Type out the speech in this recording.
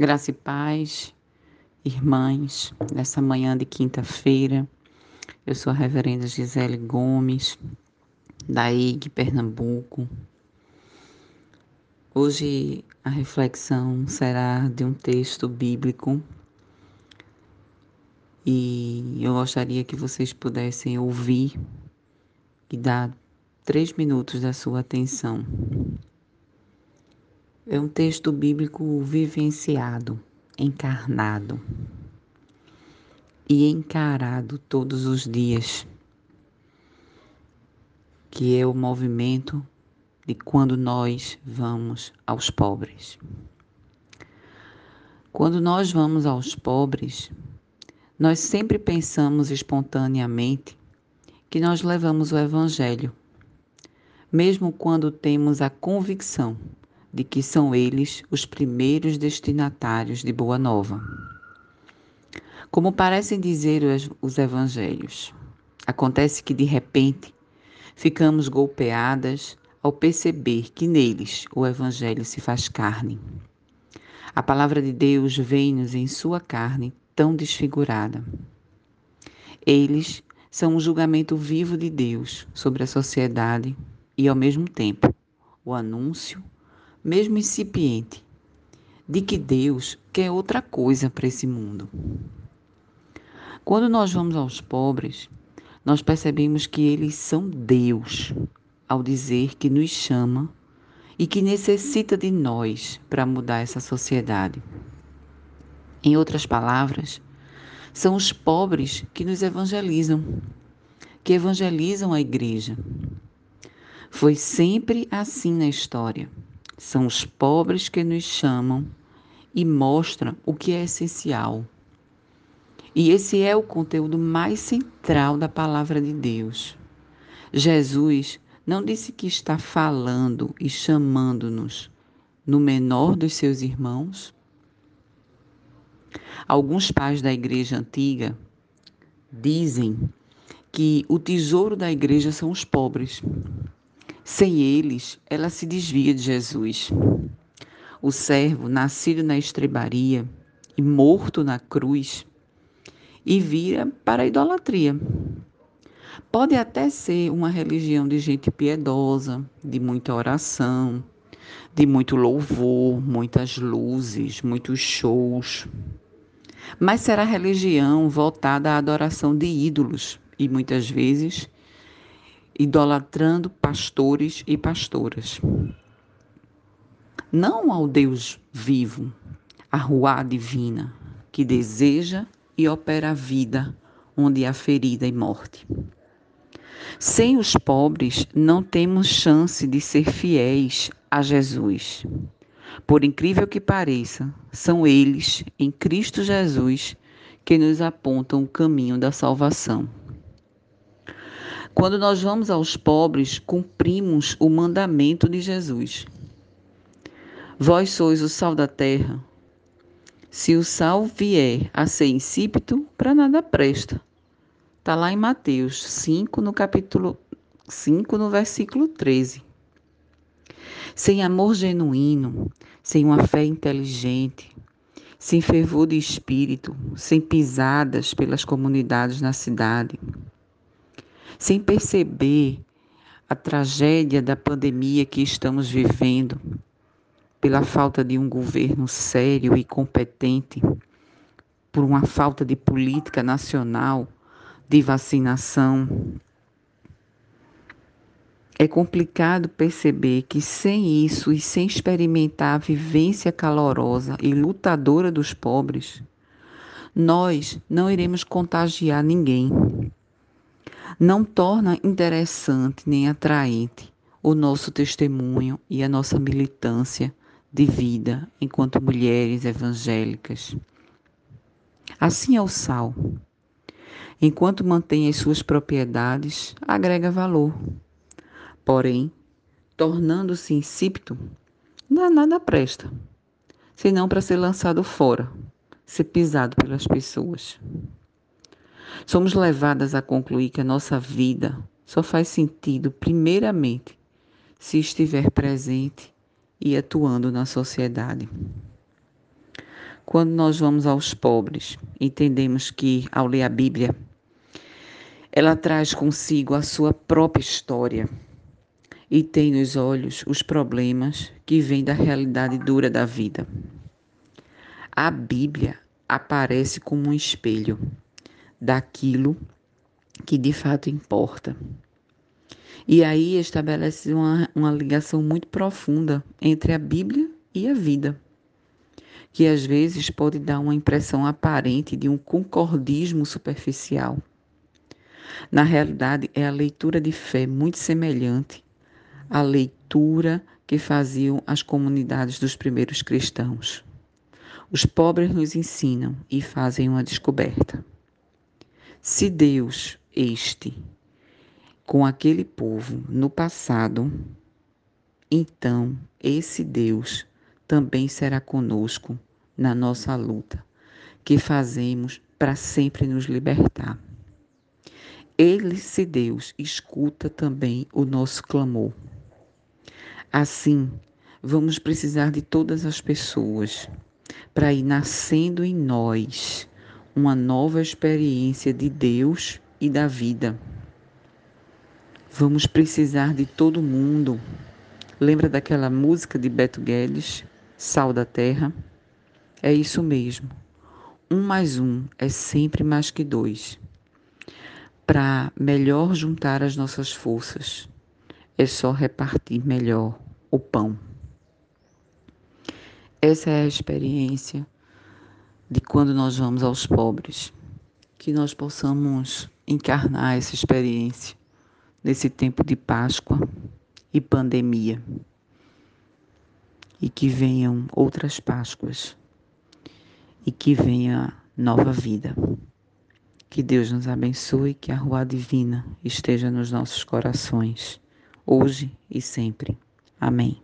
Graça e paz, irmãs, nessa manhã de quinta-feira, eu sou a reverenda Gisele Gomes, da EIG Pernambuco. Hoje a reflexão será de um texto bíblico e eu gostaria que vocês pudessem ouvir e dar três minutos da sua atenção. É um texto bíblico vivenciado, encarnado e encarado todos os dias, que é o movimento de quando nós vamos aos pobres. Quando nós vamos aos pobres, nós sempre pensamos espontaneamente que nós levamos o Evangelho, mesmo quando temos a convicção de que são eles os primeiros destinatários de Boa Nova. Como parecem dizer os evangelhos, acontece que de repente ficamos golpeadas ao perceber que neles o evangelho se faz carne. A palavra de Deus vem-nos em sua carne tão desfigurada. Eles são um julgamento vivo de Deus sobre a sociedade e, ao mesmo tempo, o anúncio mesmo incipiente, de que Deus quer outra coisa para esse mundo. Quando nós vamos aos pobres, nós percebemos que eles são Deus ao dizer que nos chama e que necessita de nós para mudar essa sociedade. Em outras palavras, são os pobres que nos evangelizam, que evangelizam a igreja. Foi sempre assim na história. São os pobres que nos chamam e mostram o que é essencial. E esse é o conteúdo mais central da palavra de Deus. Jesus não disse que está falando e chamando-nos no menor dos seus irmãos? Alguns pais da igreja antiga dizem que o tesouro da igreja são os pobres. Sem eles, ela se desvia de Jesus. O servo, nascido na estrebaria e morto na cruz, e vira para a idolatria. Pode até ser uma religião de gente piedosa, de muita oração, de muito louvor, muitas luzes, muitos shows. Mas será religião voltada à adoração de ídolos e muitas vezes idolatrando pastores e pastoras. Não ao Deus vivo, a rua divina, que deseja e opera a vida onde há ferida e morte. Sem os pobres, não temos chance de ser fiéis a Jesus. Por incrível que pareça, são eles, em Cristo Jesus, que nos apontam o caminho da salvação. Quando nós vamos aos pobres, cumprimos o mandamento de Jesus. Vós sois o sal da terra. Se o sal vier a ser insípido, para nada presta. Está lá em Mateus 5, no capítulo 5, no versículo 13. Sem amor genuíno, sem uma fé inteligente, sem fervor de espírito, sem pisadas pelas comunidades na cidade, sem perceber a tragédia da pandemia que estamos vivendo, pela falta de um governo sério e competente, por uma falta de política nacional de vacinação. É complicado perceber que sem isso e sem experimentar a vivência calorosa e lutadora dos pobres, nós não iremos contagiar ninguém não torna interessante nem atraente o nosso testemunho e a nossa militância de vida enquanto mulheres evangélicas. Assim é o sal. Enquanto mantém as suas propriedades, agrega valor. Porém, tornando-se insípido, nada presta, senão para ser lançado fora, ser pisado pelas pessoas. Somos levadas a concluir que a nossa vida só faz sentido, primeiramente, se estiver presente e atuando na sociedade. Quando nós vamos aos pobres, entendemos que, ao ler a Bíblia, ela traz consigo a sua própria história e tem nos olhos os problemas que vêm da realidade dura da vida. A Bíblia aparece como um espelho daquilo que de fato importa. E aí estabelece uma, uma ligação muito profunda entre a Bíblia e a vida, que às vezes pode dar uma impressão aparente de um concordismo superficial. Na realidade, é a leitura de fé muito semelhante à leitura que faziam as comunidades dos primeiros cristãos. Os pobres nos ensinam e fazem uma descoberta. Se Deus, este, com aquele povo no passado, então esse Deus também será conosco na nossa luta, que fazemos para sempre nos libertar. Ele, se Deus, escuta também o nosso clamor. Assim, vamos precisar de todas as pessoas para ir nascendo em nós uma nova experiência de Deus e da vida. Vamos precisar de todo mundo. Lembra daquela música de Beto Guedes, Sal da Terra? É isso mesmo. Um mais um é sempre mais que dois. Para melhor juntar as nossas forças, é só repartir melhor o pão. Essa é a experiência de quando nós vamos aos pobres, que nós possamos encarnar essa experiência nesse tempo de Páscoa e pandemia. E que venham outras Páscoas. E que venha nova vida. Que Deus nos abençoe, que a rua divina esteja nos nossos corações, hoje e sempre. Amém.